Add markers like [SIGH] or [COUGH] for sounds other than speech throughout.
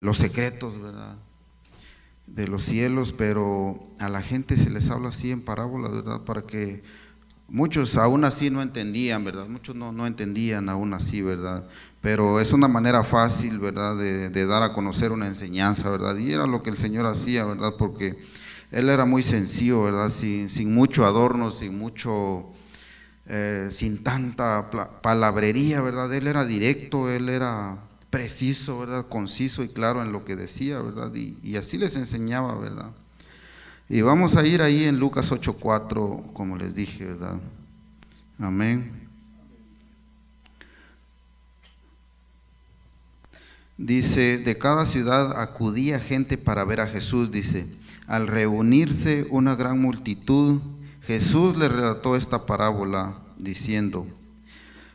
los secretos, ¿verdad? De los cielos, pero a la gente se les habla así en parábolas, ¿verdad? Para que muchos aún así no entendían, ¿verdad? Muchos no, no entendían aún así, ¿verdad? Pero es una manera fácil, ¿verdad? De, de, dar a conocer una enseñanza, ¿verdad? Y era lo que el Señor hacía, ¿verdad? Porque Él era muy sencillo, ¿verdad? Sin, sin mucho adorno, sin mucho, eh, sin tanta palabrería, ¿verdad? Él era directo, Él era preciso, ¿verdad? Conciso y claro en lo que decía, ¿verdad? Y, así les enseñaba, ¿verdad? Y vamos a ir ahí en Lucas 8:4, como les dije, ¿verdad? Amén. Dice, de cada ciudad acudía gente para ver a Jesús, dice, al reunirse una gran multitud, Jesús le relató esta parábola diciendo,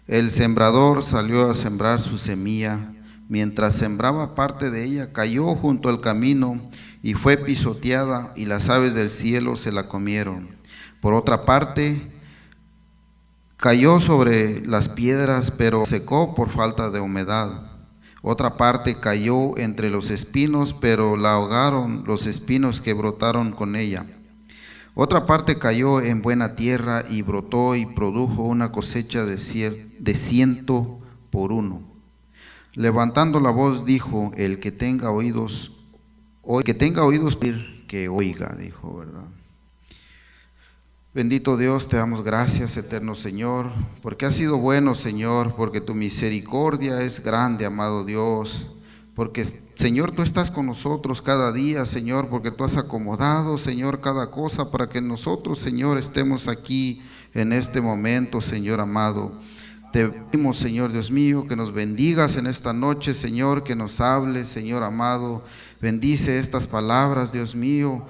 el sembrador salió a sembrar su semilla mientras sembraba parte de ella, cayó junto al camino y fue pisoteada y las aves del cielo se la comieron. Por otra parte, cayó sobre las piedras, pero secó por falta de humedad. Otra parte cayó entre los espinos, pero la ahogaron los espinos que brotaron con ella. Otra parte cayó en buena tierra y brotó y produjo una cosecha de, ciento por uno. Levantando la voz dijo, el que tenga oídos, el que tenga oídos, que oiga, dijo, ¿verdad? Bendito Dios, te damos gracias, eterno Señor, porque has sido bueno, Señor, porque tu misericordia es grande, amado Dios, porque Señor, tú estás con nosotros cada día, Señor, porque tú has acomodado, Señor, cada cosa para que nosotros, Señor, estemos aquí en este momento, Señor amado. Te pedimos, Señor Dios mío, que nos bendigas en esta noche, Señor, que nos hables, Señor amado. Bendice estas palabras, Dios mío.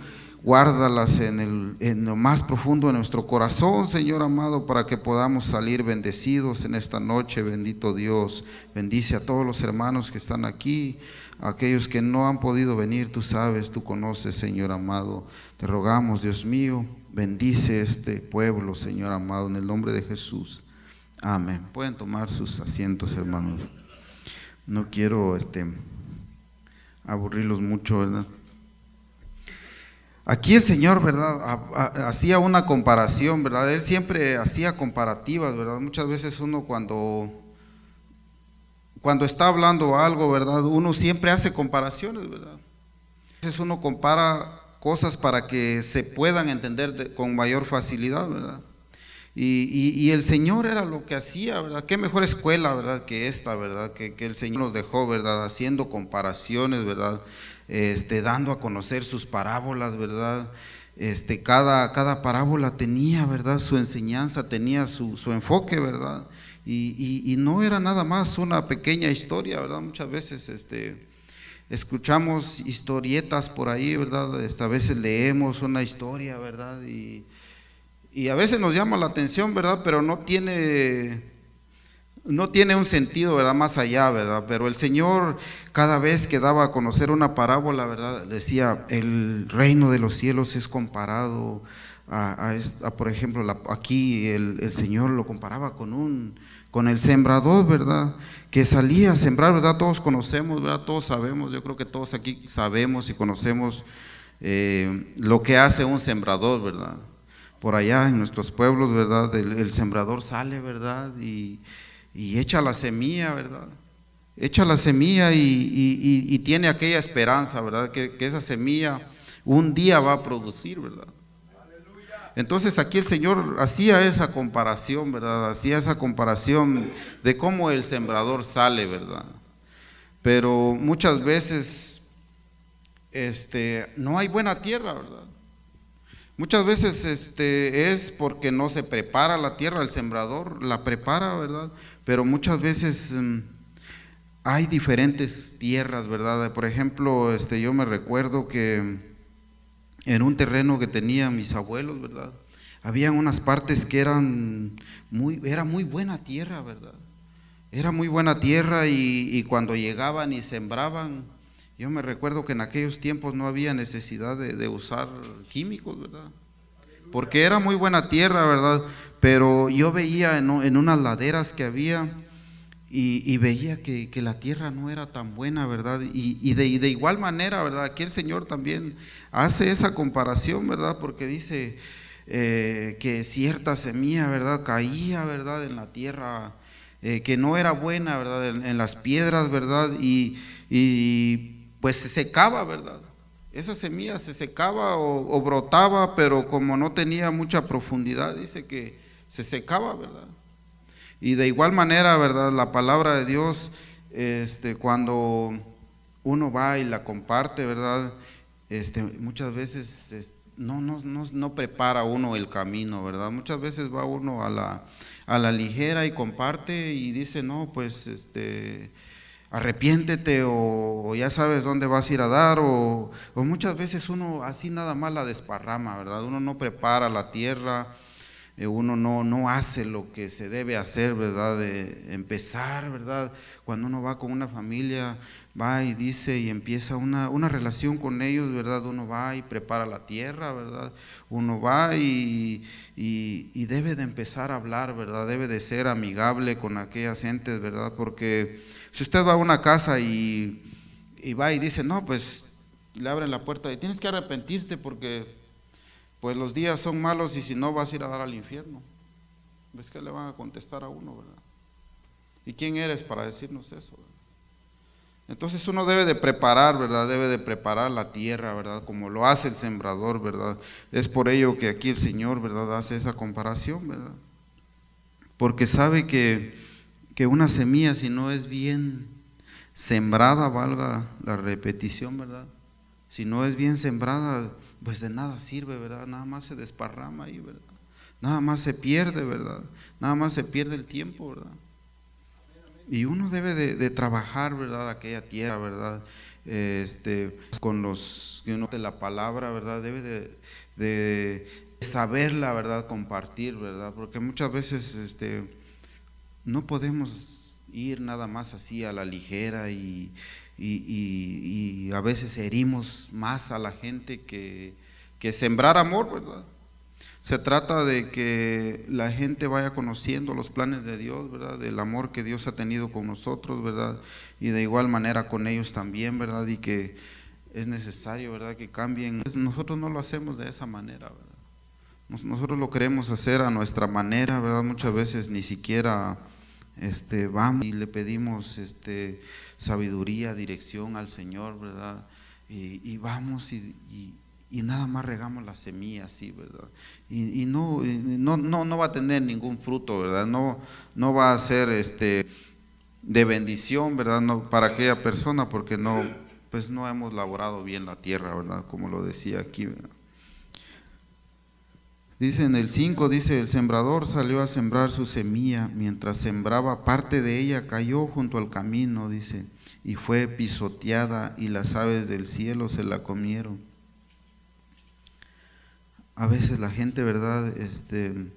Guárdalas en, el, en lo más profundo de nuestro corazón, Señor amado, para que podamos salir bendecidos en esta noche, bendito Dios. Bendice a todos los hermanos que están aquí, a aquellos que no han podido venir, tú sabes, tú conoces, Señor amado. Te rogamos, Dios mío, bendice este pueblo, Señor amado, en el nombre de Jesús. Amén. Pueden tomar sus asientos, hermanos. No quiero este aburrirlos mucho, ¿verdad? Aquí el Señor, ¿verdad? Hacía una comparación, ¿verdad? Él siempre hacía comparativas, ¿verdad? Muchas veces uno cuando cuando está hablando algo, ¿verdad? Uno siempre hace comparaciones, ¿verdad? A veces uno compara cosas para que se puedan entender con mayor facilidad, ¿verdad? Y, el Señor era lo que hacía, ¿verdad? Qué mejor escuela, ¿verdad? Que esta, ¿verdad? Que, el Señor nos dejó, ¿verdad? Haciendo comparaciones, ¿verdad? Este, dando a conocer sus parábolas, ¿verdad? Este, cada, cada parábola tenía, ¿verdad? Su enseñanza, tenía su, enfoque, ¿verdad? Y, no era nada más una pequeña historia, ¿verdad? Muchas veces, este, escuchamos historietas por ahí, ¿verdad? Este, a veces leemos una historia, ¿verdad? Y y a veces nos llama la atención, ¿verdad? Pero no tiene, no tiene un sentido, ¿verdad? Más allá, ¿verdad? Pero el Señor cada vez que daba a conocer una parábola, ¿verdad? Decía, el reino de los cielos es comparado a, por ejemplo, aquí el, Señor lo comparaba con un, con el sembrador, ¿verdad? Que salía a sembrar, ¿verdad? Todos conocemos, ¿verdad? Todos sabemos, yo creo que todos aquí sabemos y conocemos eh, lo que hace un sembrador, ¿verdad? Por allá en nuestros pueblos, ¿verdad? El, sembrador sale, ¿verdad? Y, echa la semilla, ¿verdad? Echa la semilla y, tiene aquella esperanza, ¿verdad? Que, esa semilla un día va a producir, ¿verdad? Entonces aquí el Señor hacía esa comparación, ¿verdad? Hacía esa comparación de cómo el sembrador sale, ¿verdad? Pero muchas veces este, no hay buena tierra, ¿verdad? Muchas veces este, es porque no se prepara la tierra, el sembrador la prepara, ¿verdad? Pero muchas veces mm, hay diferentes tierras, ¿verdad? Por ejemplo, este, yo me recuerdo que en un terreno que tenían mis abuelos, ¿verdad? Habían unas partes que eran muy, era muy buena tierra, ¿verdad? Era muy buena tierra y cuando llegaban y sembraban, yo me recuerdo que en aquellos tiempos no había necesidad de, usar químicos, ¿verdad? Porque era muy buena tierra, ¿verdad? Pero yo veía en, unas laderas que había y, veía que, la tierra no era tan buena, ¿verdad? Y, de, de, igual manera, ¿verdad? Aquí el Señor también hace esa comparación, ¿verdad? Porque dice eh, que cierta semilla, ¿verdad? Caía, ¿verdad? En la tierra eh, que no era buena, ¿verdad? En, las piedras, ¿verdad? Y, pues se secaba, ¿verdad? Esa semilla se secaba o brotaba, pero como no tenía mucha profundidad, dice que se secaba, ¿verdad? Y de igual manera, ¿verdad? La palabra de Dios, este, cuando uno va y la comparte, ¿verdad? Este, muchas veces no, no, no, no, prepara uno el camino, ¿verdad? Muchas veces va uno a la, a la ligera y comparte y dice, no, pues este, arrepiéntete o, ya sabes dónde vas a ir a dar o, o, muchas veces uno así nada más la desparrama, ¿verdad? Uno no prepara la tierra eh, uno no, no hace lo que se debe hacer, ¿verdad? De empezar, ¿verdad? Cuando uno va con una familia, va y dice y empieza una, una relación con ellos, ¿verdad? Uno va y prepara la tierra, ¿verdad? Uno va y, y, debe de empezar a hablar, ¿verdad? Debe de ser amigable con aquellas gentes, ¿verdad? Porque si usted va a una casa y, va y dice, no, pues le abren la puerta y tienes que arrepentirte porque pues los días son malos y si no vas a ir a dar al infierno. ¿Ves que le van a contestar a uno, verdad? ¿Y quién eres para decirnos eso? Entonces uno debe de preparar, ¿verdad? Debe de preparar la tierra, ¿verdad? Como lo hace el sembrador, ¿verdad? Es por ello que aquí el Señor, ¿verdad? Hace esa comparación, ¿verdad? Porque sabe que, que una semilla, si no es bien sembrada, valga la repetición, ¿verdad? Si no es bien sembrada, pues de nada sirve, ¿verdad? Nada más se desparrama ahí, ¿verdad? Nada más se pierde, ¿verdad? Nada más se pierde el tiempo, ¿verdad? Y uno debe de, trabajar, ¿verdad? Aquella tierra, ¿verdad? Este, con los que uno de la palabra, ¿verdad? Debe de, de saberla, ¿verdad? Compartir, ¿verdad? Porque muchas veces este, no podemos ir nada más así a la ligera y, y, a veces herimos más a la gente que, que sembrar amor, ¿verdad? Se trata de que la gente vaya conociendo los planes de Dios, ¿verdad? Del amor que Dios ha tenido con nosotros, ¿verdad? Y de igual manera con ellos también, ¿verdad? Y que es necesario, ¿verdad? Que cambien. Nosotros no lo hacemos de esa manera, ¿verdad? Nosotros lo queremos hacer a nuestra manera, ¿verdad? Muchas veces ni siquiera este, vamos y le pedimos este, sabiduría, dirección al Señor, ¿verdad? Y, vamos y, nada más regamos la semilla así, ¿verdad? Y, no, no, no, no, va a tener ningún fruto, ¿verdad? No, no va a ser este, de bendición, ¿verdad? No, para aquella persona porque no, pues no hemos laborado bien la tierra, ¿verdad? Como lo decía aquí. Dice en el 5, dice, el sembrador salió a sembrar su semilla, mientras sembraba parte de ella cayó junto al camino, dice, y fue pisoteada y las aves del cielo se la comieron. A veces la gente, ¿verdad? Este,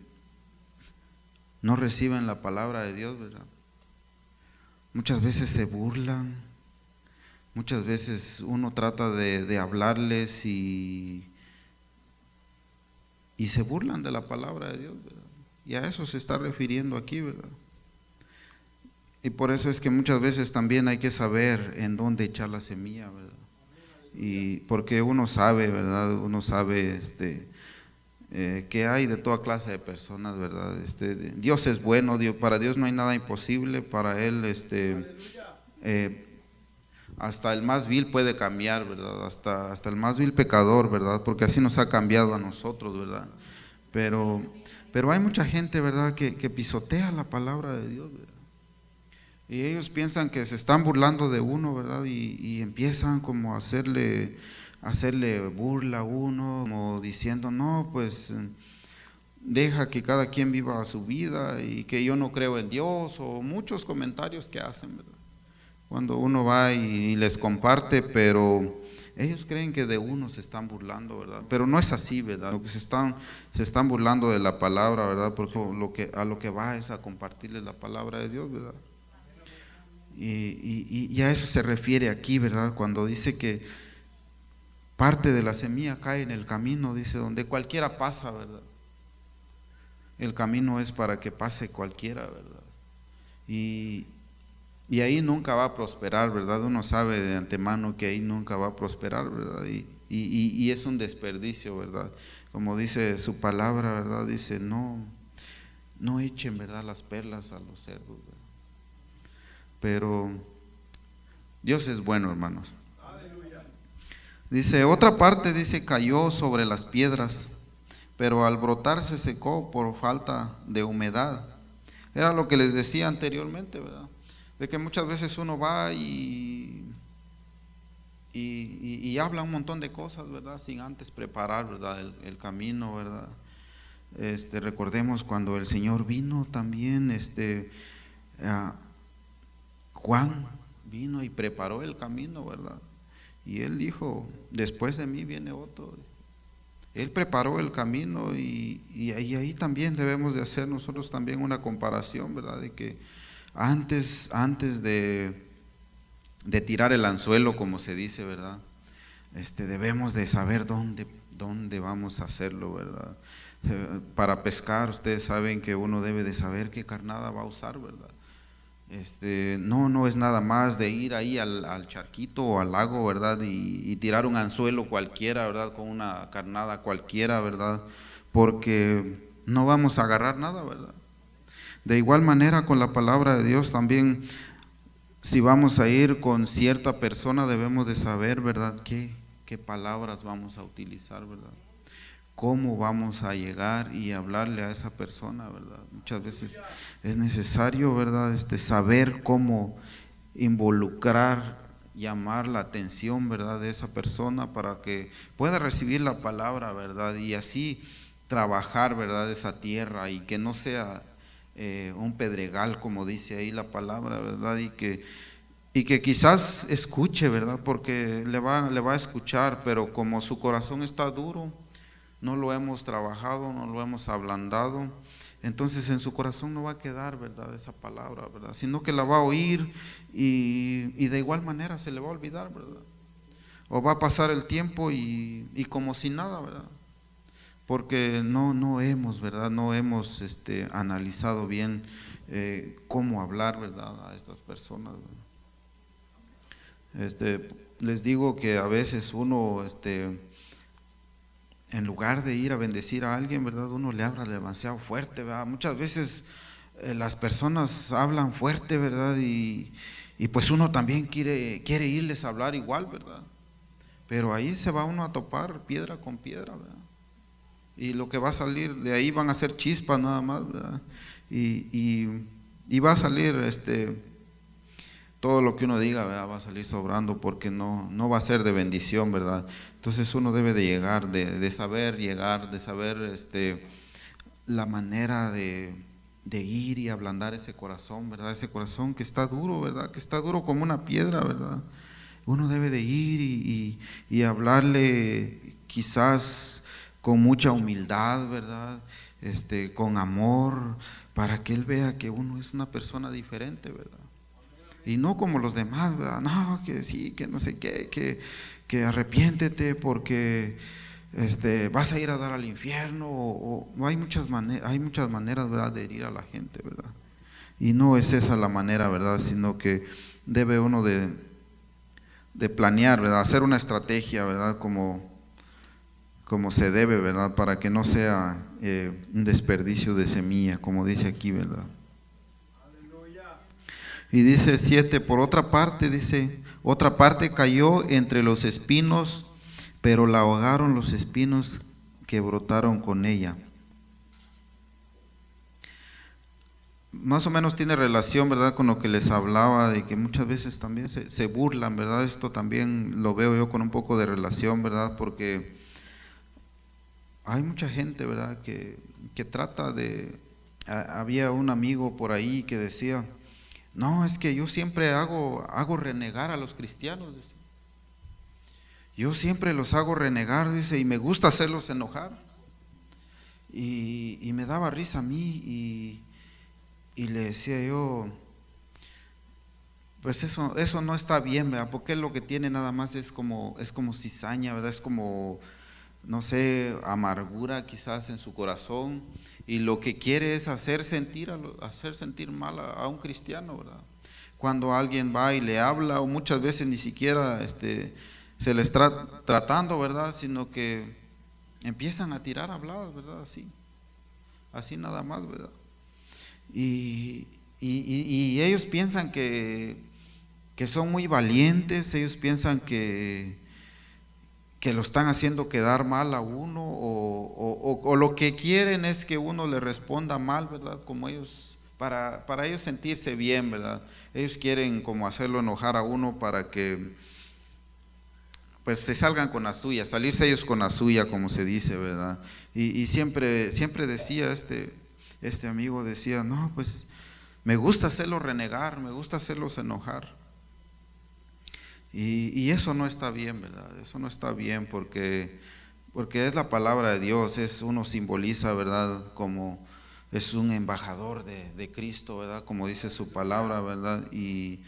no reciben la palabra de Dios, ¿verdad? Muchas veces se burlan, muchas veces uno trata de, de hablarles y y se burlan de la palabra de Dios, ¿verdad? Y a eso se está refiriendo aquí, ¿verdad? Y por eso es que muchas veces también hay que saber en dónde echar la semilla, ¿verdad? Y porque uno sabe, ¿verdad? Uno sabe este, eh, que hay de toda clase de personas, ¿verdad? Este, Dios es bueno, Dios, para Dios no hay nada imposible, para Él este, eh, hasta el más vil puede cambiar, ¿verdad? Hasta, hasta el más vil pecador, ¿verdad? Porque así nos ha cambiado a nosotros, ¿verdad? Pero, pero hay mucha gente, ¿verdad?, que, pisotea la palabra de Dios, ¿verdad? Y ellos piensan que se están burlando de uno, ¿verdad? Y, empiezan como a hacerle, hacerle burla a uno, como diciendo, no, pues deja que cada quien viva su vida y que yo no creo en Dios, o muchos comentarios que hacen, ¿verdad? Cuando uno va y, les comparte, pero ellos creen que de uno se están burlando, ¿verdad? Pero no es así, ¿verdad? Lo que se están, se están burlando de la palabra, ¿verdad? Porque lo a lo que va es a compartirles la palabra de Dios, ¿verdad? Y, a eso se refiere aquí, ¿verdad? Cuando dice que parte de la semilla cae en el camino, dice, donde cualquiera pasa, ¿verdad? El camino es para que pase cualquiera, ¿verdad? Y, Y ahí nunca va a prosperar, ¿verdad? Uno sabe de antemano que ahí nunca va a prosperar, ¿verdad? Y, y, es un desperdicio, ¿verdad? Como dice su palabra, ¿verdad? Dice, no, no echen, ¿verdad? Las perlas a los cerdos, ¿verdad? Pero Dios es bueno, hermanos. Dice, otra parte, dice, cayó sobre las piedras, pero al brotar se secó por falta de humedad. Era lo que les decía anteriormente, ¿verdad? De que muchas veces uno va y, y, habla un montón de cosas, ¿verdad? Sin antes preparar, ¿verdad? El, camino, ¿verdad? Este, recordemos cuando el Señor vino también, este, Juan vino y preparó el camino, ¿verdad? Y él dijo, después de mí viene otro. Él preparó el camino y, ahí, también debemos de hacer nosotros también una comparación, ¿verdad? De que antes, antes de, tirar el anzuelo, como se dice, ¿verdad? Este, debemos de saber dónde, dónde vamos a hacerlo, ¿verdad? Para pescar, ustedes saben que uno debe de saber qué carnada va a usar, ¿verdad? Este, no, no es nada más de ir ahí al, charquito o al lago, ¿verdad? Y, tirar un anzuelo cualquiera, ¿verdad? Con una carnada cualquiera, ¿verdad? Porque no vamos a agarrar nada, ¿verdad? De igual manera con la palabra de Dios también, si vamos a ir con cierta persona, debemos de saber, ¿verdad? ¿Qué, qué palabras vamos a utilizar, ¿verdad? cómo vamos a llegar y hablarle a esa persona, ¿verdad? Muchas veces es necesario, ¿verdad? Este, saber cómo involucrar, llamar la atención, ¿verdad? De esa persona para que pueda recibir la palabra, ¿verdad? Y así trabajar, ¿verdad? Esa tierra y que no sea eh, un pedregal, como dice ahí la palabra, ¿verdad? Y que, y que quizás escuche, ¿verdad? Porque le va, le va a escuchar, pero como su corazón está duro, no lo hemos trabajado, no lo hemos ablandado, entonces en su corazón no va a quedar, ¿verdad? Esa palabra, ¿verdad? Sino que la va a oír y, de igual manera se le va a olvidar, ¿verdad? O va a pasar el tiempo y, como si nada, ¿verdad? Porque no, no hemos, ¿verdad? No hemos este, analizado bien eh, cómo hablar, ¿verdad? A estas personas. Este, les digo que a veces uno, este, en lugar de ir a bendecir a alguien, ¿verdad? Uno le habla demasiado fuerte, ¿verdad? Muchas veces eh, las personas hablan fuerte, ¿verdad? Y, pues uno también quiere, quiere irles a hablar igual, ¿verdad? Pero ahí se va uno a topar piedra con piedra, ¿verdad? Y lo que va a salir, de ahí van a ser chispas nada más, ¿verdad? Y, y, va a salir este todo lo que uno diga va a salir sobrando porque no, no va a ser de bendición, ¿verdad? Entonces uno debe de llegar, de, saber llegar, de saber este, la manera de, ir y ablandar ese corazón, ¿verdad? Ese corazón que está duro, ¿verdad? Que está duro como una piedra, ¿verdad? Uno debe de ir y, y hablarle quizás con mucha humildad, ¿verdad? Este, con amor, para que él vea que uno es una persona diferente, ¿verdad? y no como los demás, ¿verdad? No, que sí, que no sé qué, que, que arrepiéntete porque este, vas a ir a dar al infierno, o, hay, muchas maneras, hay muchas maneras, ¿verdad?, de herir a la gente, ¿verdad? Y no es esa la manera, ¿verdad?, sino que debe uno de, de planear, ¿verdad?, hacer una estrategia, ¿verdad?, como, como se debe, ¿verdad?, para que no sea eh, un desperdicio de semilla, como dice aquí, ¿verdad? Y dice siete, por otra parte, dice, otra parte cayó entre los espinos, pero la ahogaron los espinos que brotaron con ella. Más o menos tiene relación, ¿verdad?, con lo que les hablaba, de que muchas veces también se, burlan, ¿verdad? Esto también lo veo yo con un poco de relación, ¿verdad? Porque hay mucha gente, ¿verdad?, que, que trata de... Había un amigo por ahí que decía, no, es que yo siempre hago, hago renegar a los cristianos. Yo siempre los hago renegar, dice, y me gusta hacerlos enojar. Y, me daba risa a mí y, le decía yo, pues eso, eso no está bien, ¿verdad? Porque lo que tiene nada más es como, es como cizaña, ¿verdad? Es como, no sé, amargura quizás en su corazón y lo que quiere es hacer sentir, hacer sentir mal a, un cristiano, ¿verdad? cuando alguien va y le habla, o muchas veces ni siquiera este, se le está tratando, ¿verdad? Sino que empiezan a tirar habladas, ¿verdad? Así, así nada más, ¿verdad? Y, y, ellos piensan que, que, son muy valientes, ellos piensan que, que lo están haciendo quedar mal a uno, o, o, lo que quieren es que uno le responda mal, ¿verdad? Como ellos, para, para ellos sentirse bien, ¿verdad? Ellos quieren como hacerlo enojar a uno para que pues se salgan con la suya, salirse ellos con la suya, como se dice, ¿verdad? Y, siempre, siempre decía este, este amigo, decía, no, pues me gusta hacerlos renegar, me gusta hacerlos enojar. Y, eso no está bien, ¿verdad? Eso no está bien porque, porque es la palabra de Dios, es uno simboliza, ¿verdad? Como es un embajador de, Cristo, ¿verdad? Como dice su palabra, ¿verdad? Y,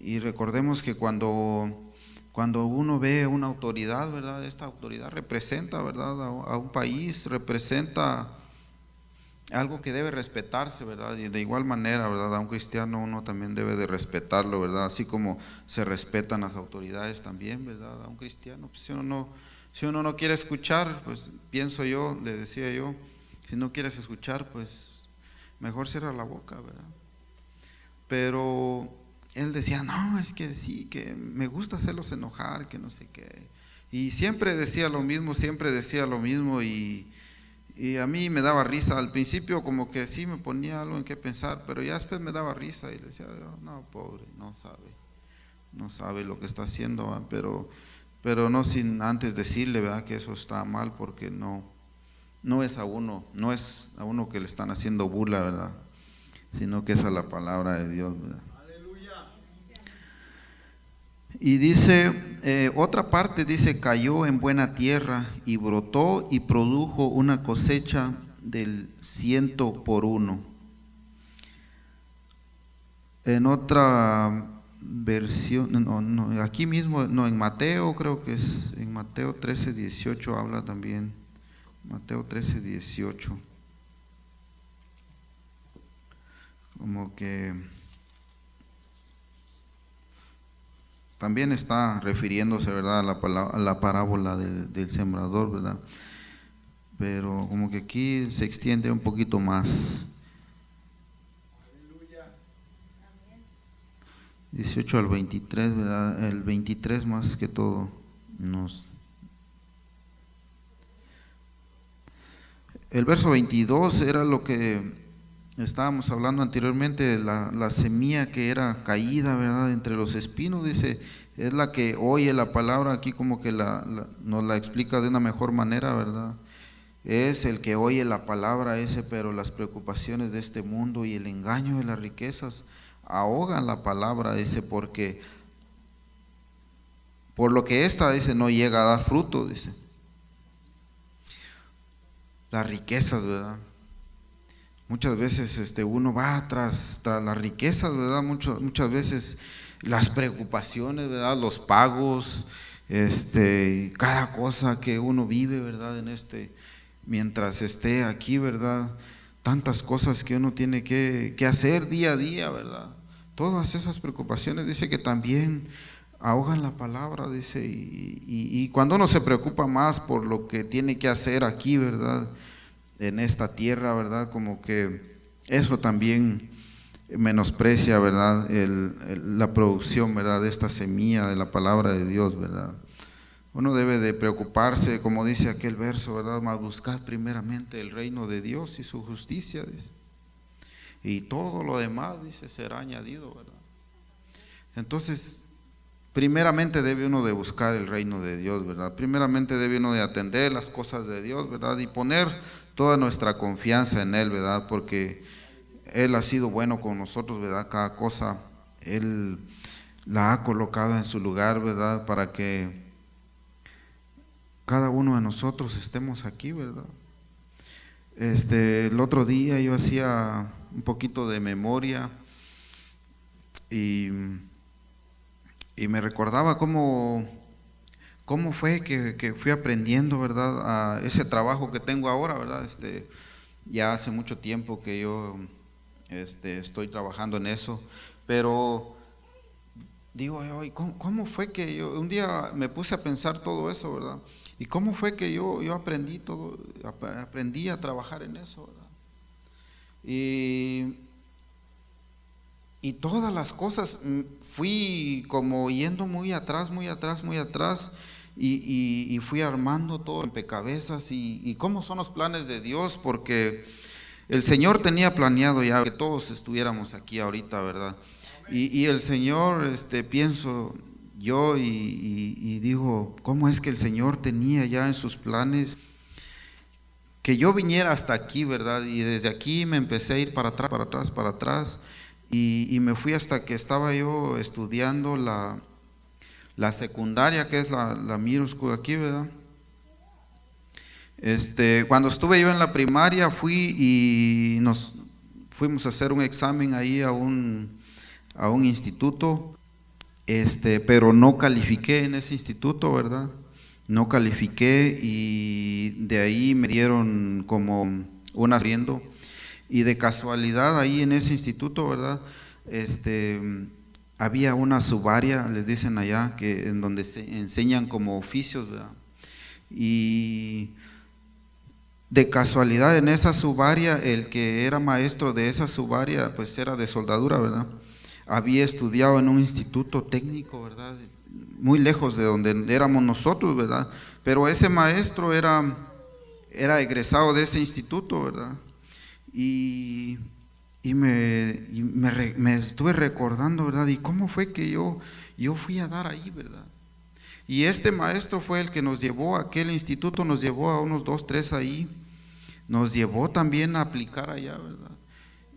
y recordemos que cuando cuando uno ve una autoridad, ¿verdad? Esta autoridad representa, ¿verdad? A, un país, representa algo que debe respetarse, ¿verdad? Y de igual manera, ¿verdad? A un cristiano uno también debe de respetarlo, ¿verdad? Así como se respetan las autoridades también, ¿verdad? A un cristiano, pues si uno no, si uno no quiere escuchar, pues pienso yo, le decía yo, si no quieres escuchar, pues mejor cierra la boca, ¿verdad? Pero él decía, no, es que sí, que me gusta hacerlos enojar, que no sé qué. Y siempre decía lo mismo, siempre decía lo mismo y, a mí me daba risa. Al principio como que sí me ponía algo en qué pensar, pero ya después me daba risa y le decía, no, pobre, no sabe, no sabe lo que está haciendo, pero, pero no sin antes decirle, ¿verdad? Que eso está mal porque no, no es a uno, no es a uno que le están haciendo burla, ¿verdad? Sino que es a la palabra de Dios, ¿verdad? Y dice, eh, otra parte dice, cayó en buena tierra y brotó y produjo una cosecha del ciento por uno. En otra versión, no, aquí mismo, no, en Mateo creo que es, en Mateo 13, 18 habla también, Mateo 13, 18. Como que También está refiriéndose, ¿verdad?, a la, la parábola del, sembrador, ¿verdad? Pero como que aquí se extiende un poquito más. 18 al 23, ¿verdad? El 23 más que todo nos... El verso 22 era lo que Estábamos hablando anteriormente de la, semilla que era caída, ¿verdad? Entre los espinos, dice, es la que oye la palabra aquí como que nos la explica de una mejor manera, ¿verdad? Es el que oye la palabra ese, pero las preocupaciones de este mundo y el engaño de las riquezas ahogan la palabra ese porque por lo que esta dice no llega a dar fruto, dice. Las riquezas, ¿verdad? Muchas veces este, uno va tras, las riquezas, ¿verdad? Muchas, veces las preocupaciones, ¿verdad? Los pagos, este, cada cosa que uno vive, ¿verdad? En este, mientras esté aquí, ¿verdad? Tantas cosas que uno tiene que, hacer día a día, ¿verdad? Todas esas preocupaciones, dice que también ahogan la palabra, dice, y, y cuando uno se preocupa más por lo que tiene que hacer aquí, ¿verdad? En esta tierra, ¿verdad? Como que eso también menosprecia, ¿verdad? la producción, ¿verdad? De esta semilla de la palabra de Dios, ¿verdad? Uno debe de preocuparse, como dice aquel verso, ¿verdad? Más buscar primeramente el reino de Dios y su justicia, dice. Y todo lo demás, dice, será añadido, ¿verdad? Entonces, primeramente debe uno de buscar el reino de Dios, ¿verdad? Primeramente debe uno de atender las cosas de Dios, ¿verdad? Y poner toda nuestra confianza en Él, ¿verdad? Porque Él ha sido bueno con nosotros, ¿verdad? Cada cosa Él la ha colocado en su lugar, ¿verdad? Para que cada uno de nosotros estemos aquí, ¿verdad? Este, el otro día yo hacía un poquito de memoria y, y me recordaba cómo cómo fue que, fui aprendiendo, ¿verdad? A ese trabajo que tengo ahora, ¿verdad? Este, ya hace mucho tiempo que yo este, estoy trabajando en eso, pero digo, ¿cómo, ¿cómo, fue que yo, un día me puse a pensar todo eso, ¿verdad? ¿Y cómo fue que yo, yo aprendí todo, aprendí a trabajar en eso, ¿verdad? Y, y todas las cosas, mm, fui como yendo muy atrás, muy atrás, muy atrás, y, y, fui armando todo en pecabezas, y, y cómo son los planes de Dios, porque el Señor tenía planeado ya que todos estuviéramos aquí ahorita, ¿verdad? Y, el Señor, este, pienso yo y, digo, ¿cómo es que el Señor tenía ya en sus planes que yo viniera hasta aquí, ¿verdad? Y desde aquí me empecé a ir para atrás, para atrás, para atrás, y, me fui hasta que estaba yo estudiando la, la secundaria, que es la, la aquí, ¿verdad? Este, cuando estuve yo en la primaria fui y nos fuimos a hacer un examen ahí a un, a un instituto, este, pero no califiqué en ese instituto, ¿verdad? No califiqué y de ahí me dieron como un arriendo y de casualidad ahí en ese instituto, ¿verdad? Este, había una subaria, les dicen allá, que en donde se enseñan como oficios, ¿verdad? Y de casualidad en esa subaria, el que era maestro de esa subaria, pues era de soldadura, ¿verdad? Había estudiado en un instituto técnico, ¿verdad? Muy lejos de donde éramos nosotros, ¿verdad? Pero ese maestro era, era egresado de ese instituto, ¿verdad? Y, me, me, estuve recordando, ¿verdad? ¿Y cómo fue que yo, yo fui a dar ahí, ¿verdad? Y este maestro fue el que nos llevó a aquel instituto, nos llevó a unos dos, tres ahí, nos llevó también a aplicar allá, ¿verdad?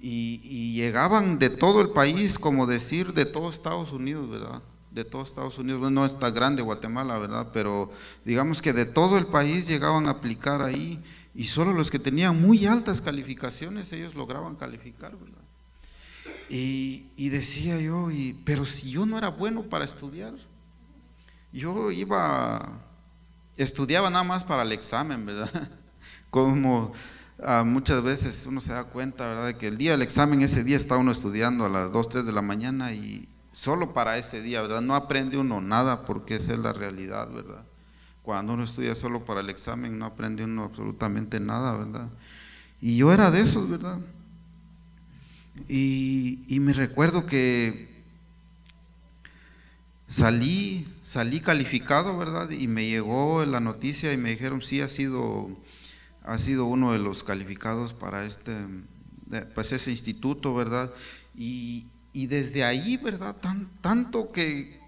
Y, llegaban de todo el país, como decir, de todo Estados Unidos, ¿verdad? De todo Estados Unidos, no está grande Guatemala, ¿verdad? Pero digamos que de todo el país llegaban a aplicar ahí y solo los que tenían muy altas calificaciones, ellos lograban calificar, ¿verdad? Y, y decía yo, y, pero si yo no era bueno para estudiar, yo iba, estudiaba nada más para el examen, ¿verdad? [LAUGHS] Como ah, muchas veces uno se da cuenta, ¿verdad? De que el día del examen, ese día está uno estudiando a las 2, 3 de la mañana y solo para ese día, ¿verdad? No aprende uno nada porque esa es la realidad, ¿verdad? Cuando uno estudia solo para el examen no aprende uno absolutamente nada, ¿verdad? Y yo era de esos, ¿verdad? Y, y me recuerdo que salí, salí calificado, ¿verdad? Y me llegó la noticia y me dijeron, sí, ha sido, ha sido uno de los calificados para este, pues ese instituto, ¿verdad? Y, desde ahí, ¿verdad? Tan, tanto que,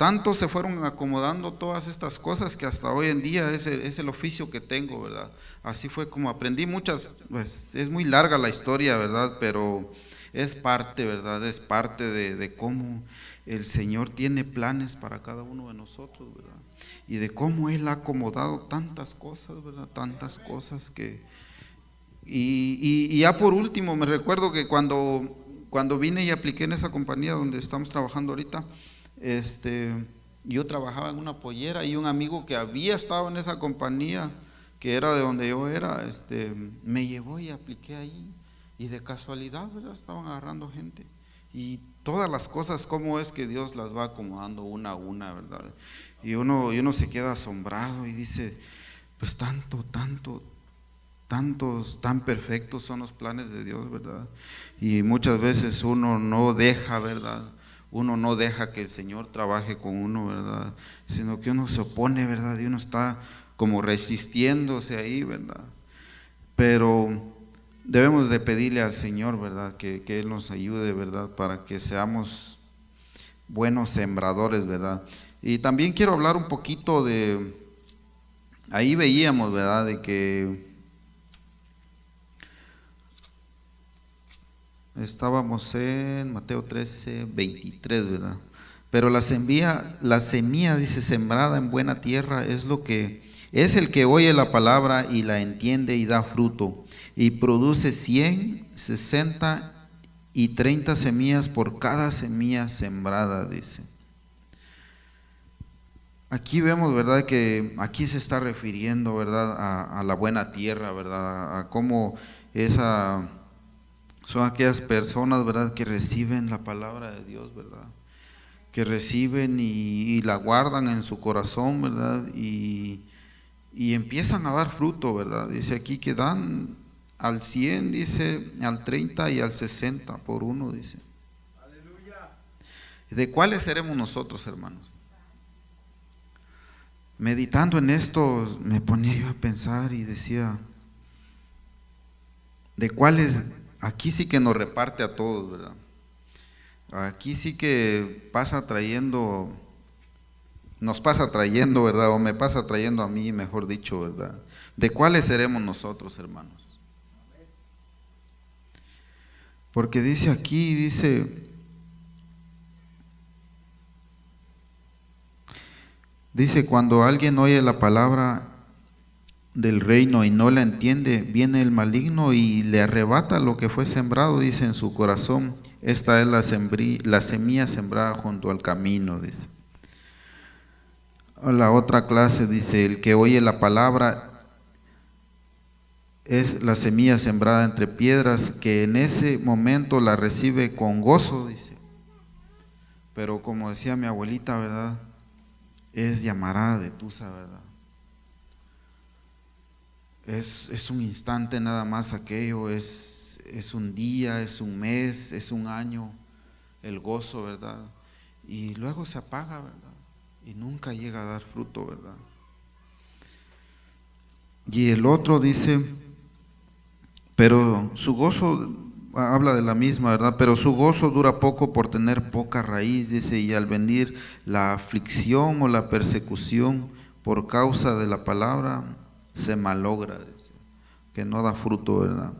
tanto se fueron acomodando todas estas cosas que hasta hoy en día es el, es el oficio que tengo, ¿verdad? Así fue como aprendí muchas, pues es muy larga la historia, ¿verdad? Pero es parte, ¿verdad? Es parte de, cómo el Señor tiene planes para cada uno de nosotros, ¿verdad? Y de cómo Él ha acomodado tantas cosas, ¿verdad? Tantas cosas que... Y, ya por último, me recuerdo que cuando, cuando vine y apliqué en esa compañía donde estamos trabajando ahorita, este, yo trabajaba en una pollera y un amigo que había estado en esa compañía, que era de donde yo era, este, me llevó y apliqué ahí. Y de casualidad, ¿verdad? Estaban agarrando gente. Y todas las cosas, cómo es que Dios las va acomodando una a una, ¿verdad? Y uno, y uno se queda asombrado y dice, pues tanto, tanto, tantos, tan perfectos son los planes de Dios, ¿verdad? Y muchas veces uno no deja, ¿verdad? Uno no deja que el Señor trabaje con uno, ¿verdad? Sino que uno se opone, ¿verdad? Y uno está como resistiéndose ahí, ¿verdad? Pero debemos de pedirle al Señor, ¿verdad? Que, Él nos ayude, ¿verdad? Para que seamos buenos sembradores, ¿verdad? Y también quiero hablar un poquito de, ahí veíamos, ¿verdad? De que estábamos en Mateo 13, 23, ¿verdad? Pero la semilla, la semilla, dice, sembrada en buena tierra es lo que, es el que oye la palabra y la entiende y da fruto y produce 100, 60 y 30 semillas por cada semilla sembrada, dice. Aquí vemos, ¿verdad? Que aquí se está refiriendo, ¿verdad? A, la buena tierra, ¿verdad? A cómo esa, son aquellas personas, ¿verdad? Que reciben la palabra de Dios, ¿verdad? que reciben y, la guardan en su corazón, ¿verdad? Y, y empiezan a dar fruto, ¿verdad? Dice aquí que dan al 100, dice, al 30 y al 60 por uno, dice. Aleluya. ¿De cuáles seremos nosotros, hermanos? Meditando en esto, me ponía yo a pensar y decía, ¿de cuáles? Aquí sí que nos reparte a todos, ¿verdad? Aquí sí que pasa trayendo, nos pasa trayendo, ¿verdad? O me pasa trayendo a mí, mejor dicho, ¿verdad? ¿De cuáles seremos nosotros, hermanos? Porque dice aquí, dice, dice, cuando alguien oye la palabra del reino y no la entiende, viene el maligno y le arrebata lo que fue sembrado, dice en su corazón. Esta es la, la semilla sembrada junto al camino, dice. La otra clase dice, el que oye la palabra es la semilla sembrada entre piedras que en ese momento la recibe con gozo, dice. Pero como decía mi abuelita, ¿verdad? Es llamarada de tusa, ¿verdad? Es, es, un instante nada más aquello, es, es un día, es un mes, es un año, el gozo, ¿verdad? Y luego se apaga, ¿verdad? Y nunca llega a dar fruto, ¿verdad? Y el otro dice, pero su gozo, habla de la misma, ¿verdad? Pero su gozo dura poco por tener poca raíz, dice, y al venir la aflicción o la persecución por causa de la palabra, se malogra, que no da fruto, ¿verdad?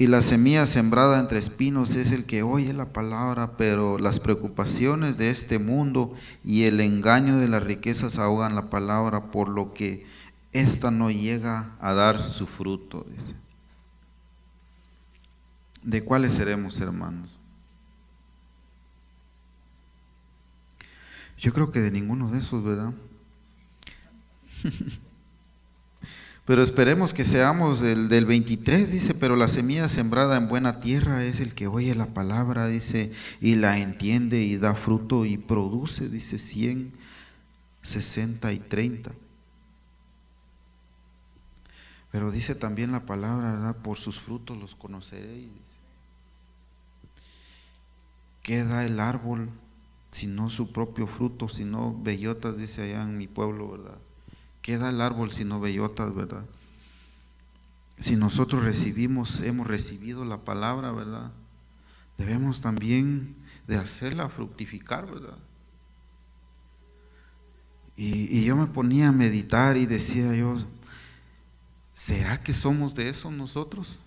Y la semilla sembrada entre espinos es el que oye la palabra, pero las preocupaciones de este mundo y el engaño de las riquezas ahogan la palabra, por lo que ésta no llega a dar su fruto, dice. ¿De cuáles seremos hermanos? Yo creo que de ninguno de esos, ¿verdad? [LAUGHS] pero esperemos que seamos del, del 23, dice, pero la semilla sembrada en buena tierra es el que oye la palabra, dice, y la entiende y da fruto y produce, dice, 100, 60 y 30. Pero dice también la palabra, ¿verdad? Por sus frutos los conoceréis. ¿Qué da el árbol sino su propio fruto, sino bellotas, dice allá en mi pueblo, ¿verdad? ¿Qué da el árbol sino bellotas, verdad? Si nosotros recibimos, hemos recibido la palabra, ¿verdad? Debemos también de hacerla fructificar, ¿verdad? Y, y yo me ponía a meditar y decía yo, ¿será que somos de eso nosotros?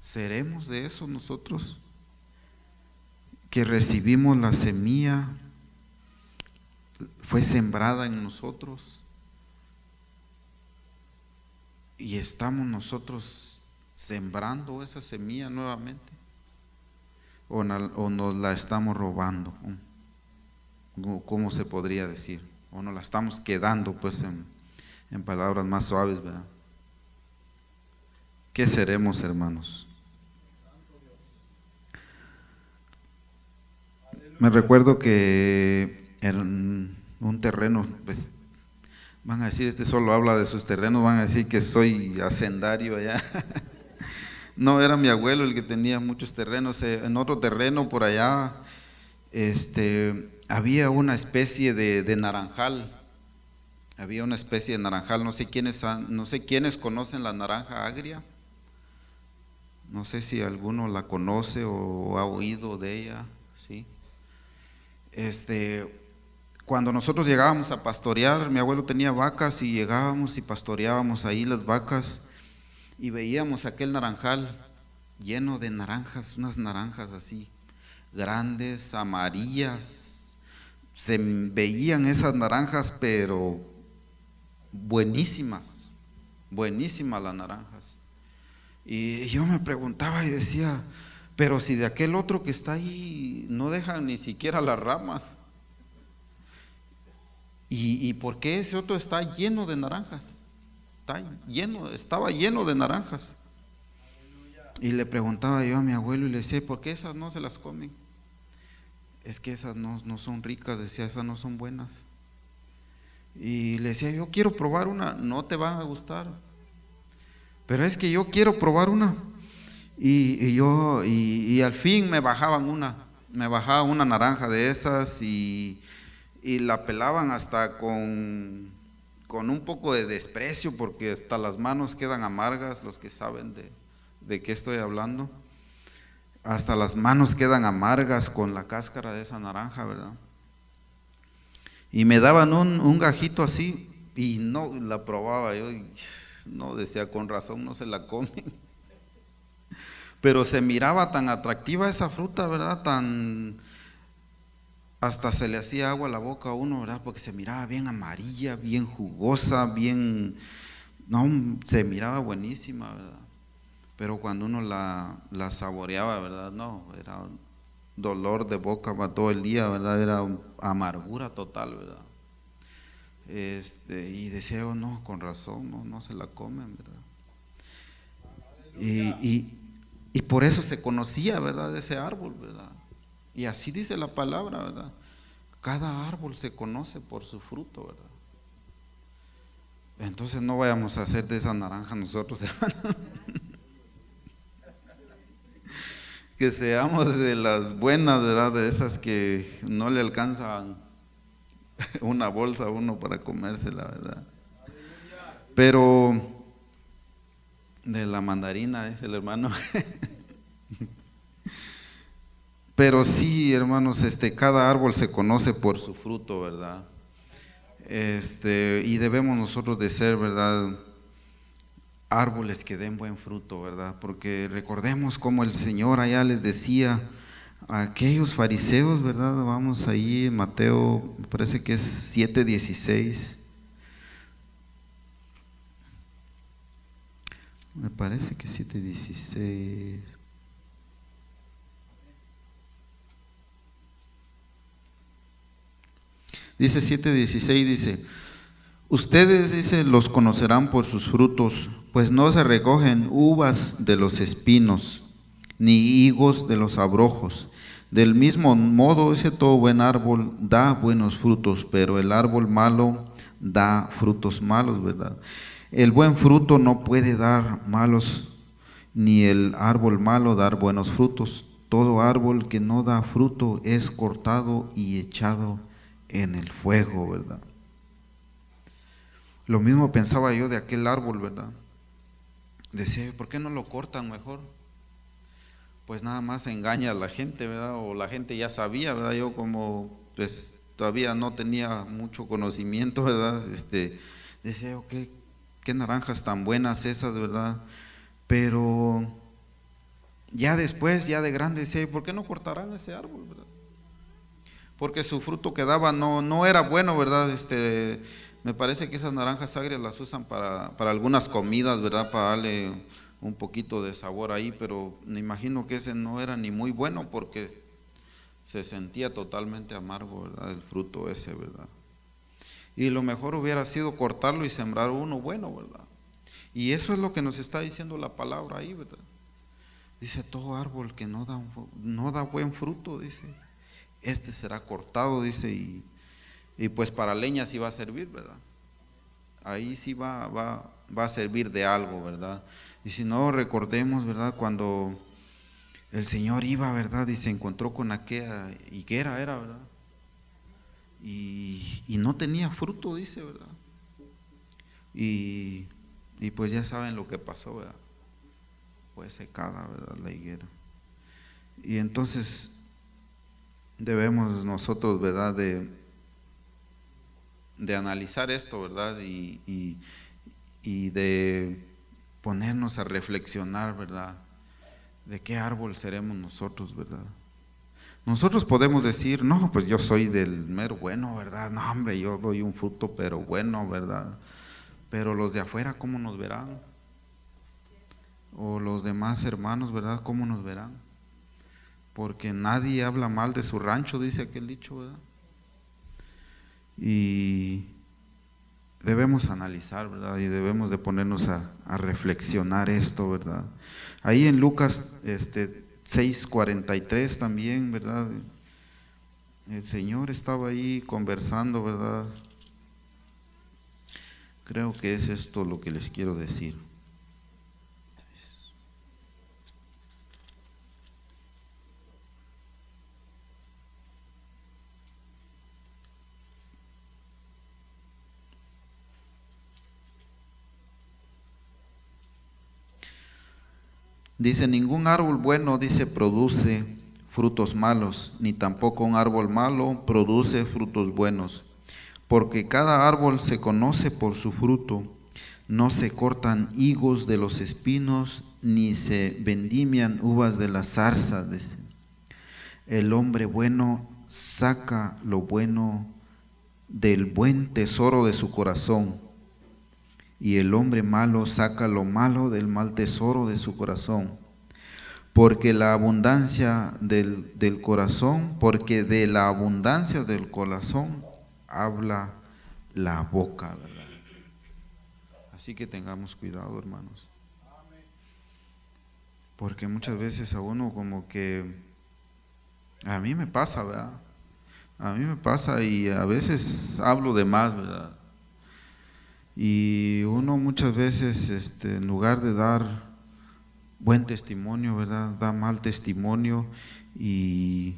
¿Seremos de eso nosotros? que recibimos la semilla, fue sembrada en nosotros y estamos nosotros sembrando esa semilla nuevamente o, nos la estamos robando, ¿cómo se podría decir? O nos la estamos quedando pues en, en palabras más suaves, ¿verdad? ¿Qué seremos hermanos? Me recuerdo que en un terreno, pues, van a decir, este solo habla de sus terrenos, van a decir que soy hacendario allá. [LAUGHS] no, era mi abuelo el que tenía muchos terrenos. Eh, en otro terreno por allá, este, había una especie de, naranjal. Había una especie de naranjal, no sé quiénes no sé quiénes conocen la naranja agria. No sé si alguno la conoce o ha oído de ella, ¿sí? Este, cuando nosotros llegábamos a pastorear, mi abuelo tenía vacas y llegábamos y pastoreábamos ahí las vacas y veíamos aquel naranjal lleno de naranjas, unas naranjas así, grandes, amarillas. Se veían esas naranjas, pero buenísimas, buenísimas las naranjas. Y yo me preguntaba y decía, pero si de aquel otro que está ahí no deja ni siquiera las ramas. ¿Y, por qué ese otro está lleno de naranjas? Está lleno, estaba lleno de naranjas. Y le preguntaba yo a mi abuelo y le decía, ¿por qué esas no se las comen? es que esas no, no son ricas, decía, esas no son buenas. Y le decía, yo quiero probar una, no te van a gustar. Pero es que yo quiero probar una. Y, yo, y, al fin me bajaban una, me bajaban una naranja de esas y, la pelaban hasta con, con, un poco de desprecio, porque hasta las manos quedan amargas, los que saben de, de qué estoy hablando. Hasta las manos quedan amargas con la cáscara de esa naranja, ¿verdad? Y me daban un, gajito así y no la probaba yo. Y no decía, con razón no se la comen. [LAUGHS] Pero se miraba tan atractiva esa fruta, ¿verdad? Tan... Hasta se le hacía agua a la boca a uno, ¿verdad? Porque se miraba bien amarilla, bien jugosa, bien... No, se miraba buenísima, ¿verdad? Pero cuando uno la, la saboreaba, ¿verdad? No, era dolor de boca para todo el día, ¿verdad? Era amargura total, ¿verdad? Este, y decía, oh, no, con razón, no, no se la comen, ¿verdad? Y, y, por eso se conocía, ¿verdad? Ese árbol, ¿verdad? Y así dice la palabra, ¿verdad? Cada árbol se conoce por su fruto, ¿verdad? Entonces no vayamos a hacer de esa naranja nosotros, [LAUGHS] hermanos. que seamos de las buenas, ¿verdad? De esas que no le alcanzan [LAUGHS] una bolsa a uno para comérsela, ¿verdad? Pero de la mandarina, es el hermano. [LAUGHS] Pero sí, hermanos, este, cada árbol se conoce por su fruto, ¿verdad? Este, y debemos nosotros de ser, ¿verdad? árboles que den buen fruto, ¿verdad? Porque recordemos como el Señor allá les decía a aquellos fariseos, ¿verdad? Vamos ahí Mateo, parece que es 7:16. Me parece que 7:16. Dice 7:16, dice, ustedes, dice, los conocerán por sus frutos pues no se recogen uvas de los espinos, ni higos de los abrojos. Del mismo modo, ese todo buen árbol da buenos frutos, pero el árbol malo da frutos malos, ¿verdad? El buen fruto no puede dar malos, ni el árbol malo dar buenos frutos. Todo árbol que no da fruto es cortado y echado en el fuego, ¿verdad? Lo mismo pensaba yo de aquel árbol, ¿verdad? decía, ¿por qué no lo cortan mejor? Pues nada más engaña a la gente, ¿verdad? O la gente ya sabía, ¿verdad? Yo como pues todavía no tenía mucho conocimiento, ¿verdad? Este, decía, ¿qué, qué naranjas tan buenas esas, ¿verdad? Pero ya después, ya de grande, decía, ¿por qué no cortarán ese árbol, verdad? Porque su fruto que daba no, no era bueno, ¿verdad? Este, me parece que esas naranjas agrias las usan para, algunas comidas, ¿verdad? Para darle un poquito de sabor ahí, pero me imagino que ese no era ni muy bueno porque se sentía totalmente amargo, ¿verdad? El fruto ese, ¿verdad? Y lo mejor hubiera sido cortarlo y sembrar uno bueno, ¿verdad? Y eso es lo que nos está diciendo la palabra ahí, ¿verdad? Dice, todo árbol que no da, no da buen fruto, dice, este será cortado, dice, y y pues para leña sí va a servir, ¿verdad? Ahí sí va, va, va a servir de algo, ¿verdad? Y si no, recordemos, ¿verdad? Cuando el Señor iba, ¿verdad? Y se encontró con aquella higuera, era, ¿verdad? Y, y no tenía fruto, dice, ¿verdad? Y, y, pues ya saben lo que pasó, ¿verdad? Fue secada, ¿verdad? La higuera. Y entonces debemos nosotros, ¿verdad? De, de analizar esto, ¿verdad? Y, de ponernos a reflexionar, ¿verdad? De qué árbol seremos nosotros, ¿verdad? Nosotros podemos decir, no, pues yo soy del mero bueno, ¿verdad? No, hombre, yo doy un fruto, pero bueno, ¿verdad? Pero los de afuera, ¿cómo nos verán? O los demás hermanos, ¿verdad? ¿Cómo nos verán? Porque nadie habla mal de su rancho, dice aquel dicho, ¿verdad? Y debemos analizar, ¿verdad? Y debemos de ponernos a, reflexionar esto, ¿verdad? Ahí en Lucas este, 6:43 también, ¿verdad? el Señor estaba ahí conversando, ¿verdad? Creo que es esto lo que les quiero decir. Dice, ningún árbol bueno, dice, produce frutos malos, ni tampoco un árbol malo produce frutos buenos, porque cada árbol se conoce por su fruto. No se cortan higos de los espinos, ni se vendimian uvas de las zarzas. El hombre bueno saca lo bueno del buen tesoro de su corazón y el hombre malo saca lo malo del mal tesoro de su corazón. Porque la abundancia del, corazón, porque de la abundancia del corazón habla la boca, ¿verdad? Así que tengamos cuidado, hermanos. Porque muchas veces a uno como que, a mí me pasa, ¿verdad? A mí me pasa y a veces hablo de más, ¿verdad? Y uno muchas veces, este, en lugar de dar buen testimonio, ¿verdad? Da mal testimonio y,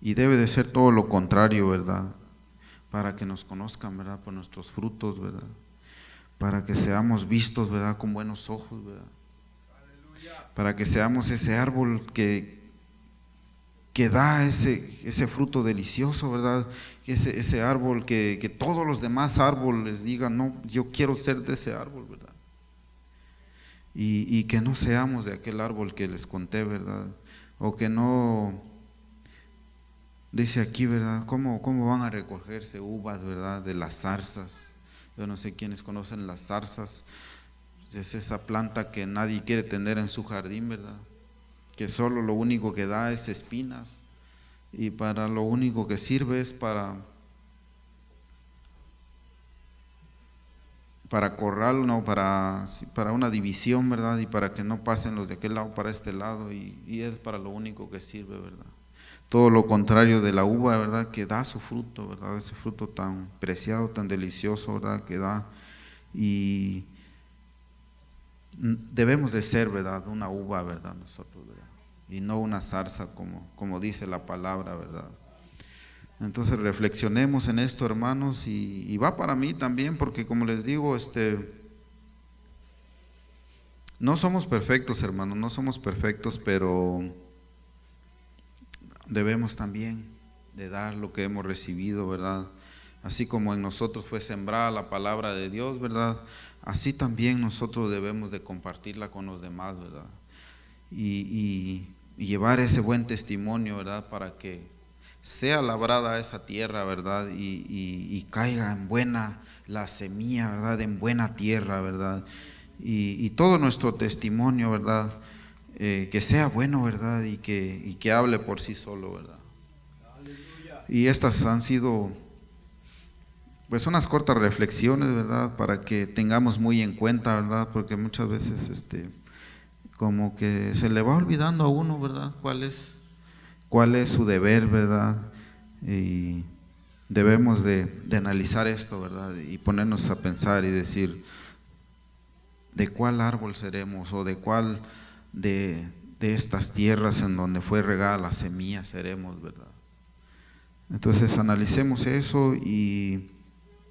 debe de ser todo lo contrario, ¿verdad? Para que nos conozcan, ¿verdad? Por nuestros frutos, ¿verdad? Para que seamos vistos, ¿verdad? Con buenos ojos, ¿verdad? Para que seamos ese árbol que, que da ese, ese fruto delicioso, ¿verdad? Ese, ese árbol que, que, todos los demás árboles digan, no, yo quiero ser de ese árbol, ¿verdad? Y, y, que no seamos de aquel árbol que les conté, ¿verdad? O que no, dice aquí, ¿verdad? ¿Cómo, cómo van a recogerse uvas, ¿verdad? De las zarzas. Yo no sé quiénes conocen las zarzas. Es esa planta que nadie quiere tener en su jardín, ¿verdad? que solo lo único que da es espinas y para lo único que sirve es para para corral, no, para, para una división, ¿verdad? Y para que no pasen los de aquel lado para este lado, y, es para lo único que sirve, ¿verdad? Todo lo contrario de la uva, ¿verdad? Que da su fruto, ¿verdad? Ese fruto tan preciado, tan delicioso, ¿verdad? Que da. Y debemos de ser, ¿verdad? Una uva, ¿verdad? Nosotros. Y no una zarza como, como dice la palabra, ¿verdad? Entonces reflexionemos en esto, hermanos, y, va para mí también, porque como les digo, este, no somos perfectos, hermanos, no somos perfectos, pero debemos también de dar lo que hemos recibido, ¿verdad? Así como en nosotros fue sembrada la palabra de Dios, ¿verdad? Así también nosotros debemos de compartirla con los demás, ¿verdad? y, y llevar ese buen testimonio, ¿verdad? Para que sea labrada esa tierra, ¿verdad? Y, caiga en buena la semilla, ¿verdad? En buena tierra, ¿verdad? Y, todo nuestro testimonio, ¿verdad? Eh, que sea bueno, ¿verdad? Y que, que hable por sí solo, ¿verdad? Y estas han sido, pues, unas cortas reflexiones, ¿verdad? Para que tengamos muy en cuenta, ¿verdad? Porque muchas veces, este como que se le va olvidando a uno, ¿verdad? ¿Cuál es, cuál es su deber, ¿verdad? Y debemos de, analizar esto, ¿verdad? Y ponernos a pensar y decir, ¿de cuál árbol seremos o de cuál de, de estas tierras en donde fue regada la semilla seremos, ¿verdad? Entonces analicemos eso y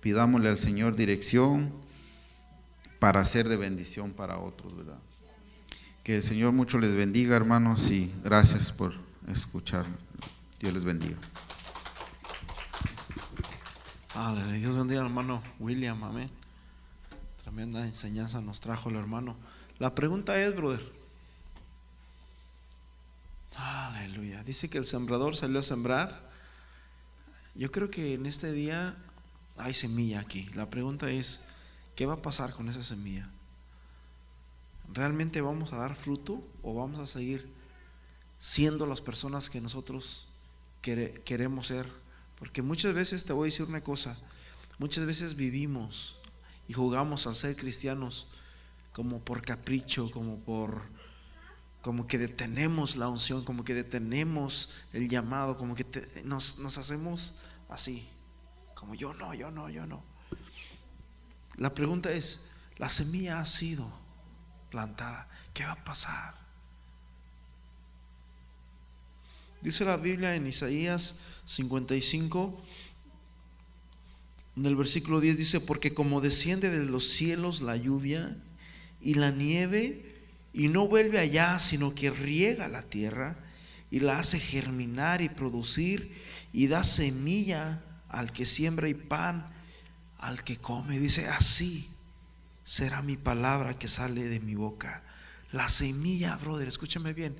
pidámosle al Señor dirección para ser de bendición para otros, ¿verdad? Que el Señor mucho les bendiga, hermanos, y gracias por escuchar. Dios les bendiga. Dios bendiga hermano William, amén. Tremenda enseñanza nos trajo el hermano. La pregunta es, brother. Aleluya. Dice que el sembrador salió a sembrar. Yo creo que en este día hay semilla aquí. La pregunta es, ¿qué va a pasar con esa semilla? ¿Realmente vamos a dar fruto o vamos a seguir siendo las personas que nosotros queremos ser? Porque muchas veces te voy a decir una cosa, muchas veces vivimos y jugamos al ser cristianos como por capricho, como por como que detenemos la unción, como que detenemos el llamado, como que nos, nos hacemos así, como yo no, yo no, yo no. La pregunta es, la semilla ha sido plantada, ¿qué va a pasar? Dice la Biblia en Isaías 55, en el versículo 10 dice, porque como desciende de los cielos la lluvia y la nieve, y no vuelve allá, sino que riega la tierra y la hace germinar y producir y da semilla al que siembra y pan al que come. Dice, así será mi palabra que sale de mi boca. La semilla, brother, escúchame bien,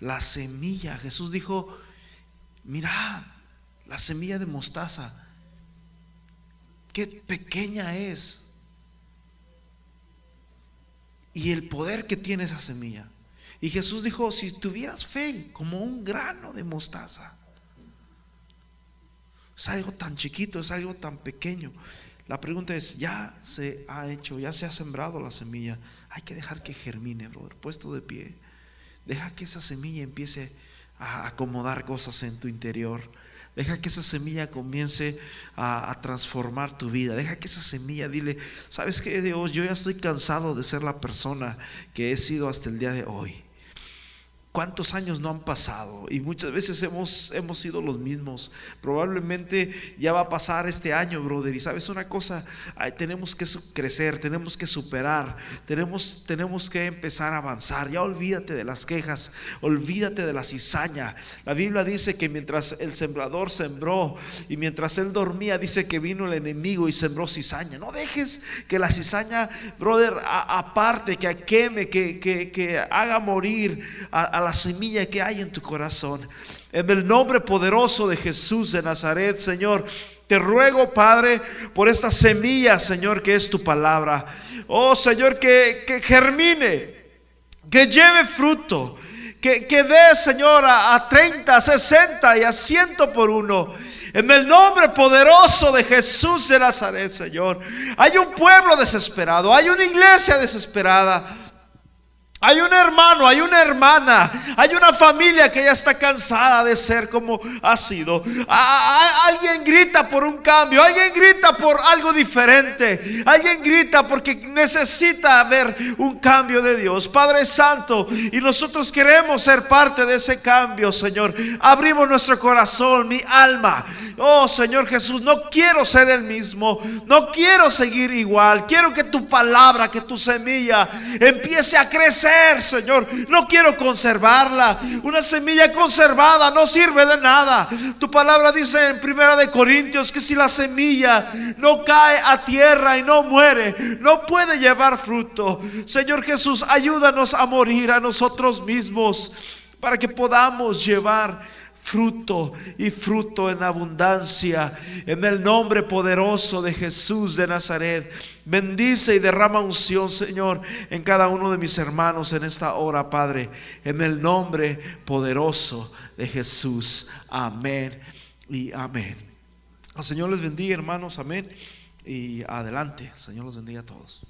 la semilla. Jesús dijo, mirad, la semilla de mostaza, qué pequeña es y el poder que tiene esa semilla. Y Jesús dijo, si tuvieras fe como un grano de mostaza, es algo tan chiquito, es algo tan pequeño. La pregunta es, ya se ha hecho, ya se ha sembrado la semilla. Hay que dejar que germine, brother, puesto de pie. Deja que esa semilla empiece a acomodar cosas en tu interior Deja que esa semilla comience a, transformar tu vida. Deja que esa semilla, dile, ¿sabes qué Dios? Yo ya estoy cansado de ser la persona que he sido hasta el día de hoy. ¿Cuántos años no han pasado? Y muchas veces hemos, hemos sido los mismos. Probablemente ya va a pasar este año, brother. Y sabes una cosa, tenemos que crecer, tenemos que superar, tenemos, tenemos que empezar a avanzar. Ya olvídate de las quejas, olvídate de la cizaña. La Biblia dice que mientras el sembrador sembró y mientras él dormía, dice que vino el enemigo y sembró cizaña. No dejes que la cizaña, brother, aparte, que queme, que, que, haga morir a la semilla que hay en tu corazón. En el nombre poderoso de Jesús de Nazaret, Señor, te ruego, Padre, por esta semilla, Señor, que es tu palabra. Oh, Señor, que, que germine, que lleve fruto, que, que dé, Señor, a, a 30, a 60 y a 100 por uno. En el nombre poderoso de Jesús de Nazaret, Señor. Hay un pueblo desesperado, hay una iglesia desesperada. Hay un hermano, hay una hermana, hay una familia que ya está cansada de ser como ha sido. alguien grita por un cambio, alguien grita por algo diferente, alguien grita porque necesita ver un cambio de Dios. Padre Santo, y nosotros queremos ser parte de ese cambio, Señor. Abrimos nuestro corazón, mi alma. Oh Señor Jesús, no quiero ser el mismo, no quiero seguir igual. Quiero que tu palabra, que tu semilla empiece a crecer Señor. No quiero conservarla. Una semilla conservada no sirve de nada. Tu palabra dice en Primera de Corintios que si la semilla no cae a tierra y no muere, no puede llevar fruto. Señor Jesús, ayúdanos a morir a nosotros mismos para que podamos llevar fruto y fruto en abundancia. En el nombre poderoso de Jesús de Nazaret. Bendice y derrama unción, Señor, en cada uno de mis hermanos en esta hora, Padre. En el nombre poderoso de Jesús. Amén y amén. El Señor les bendiga, hermanos. Amén. Y adelante. Señor los bendiga a todos.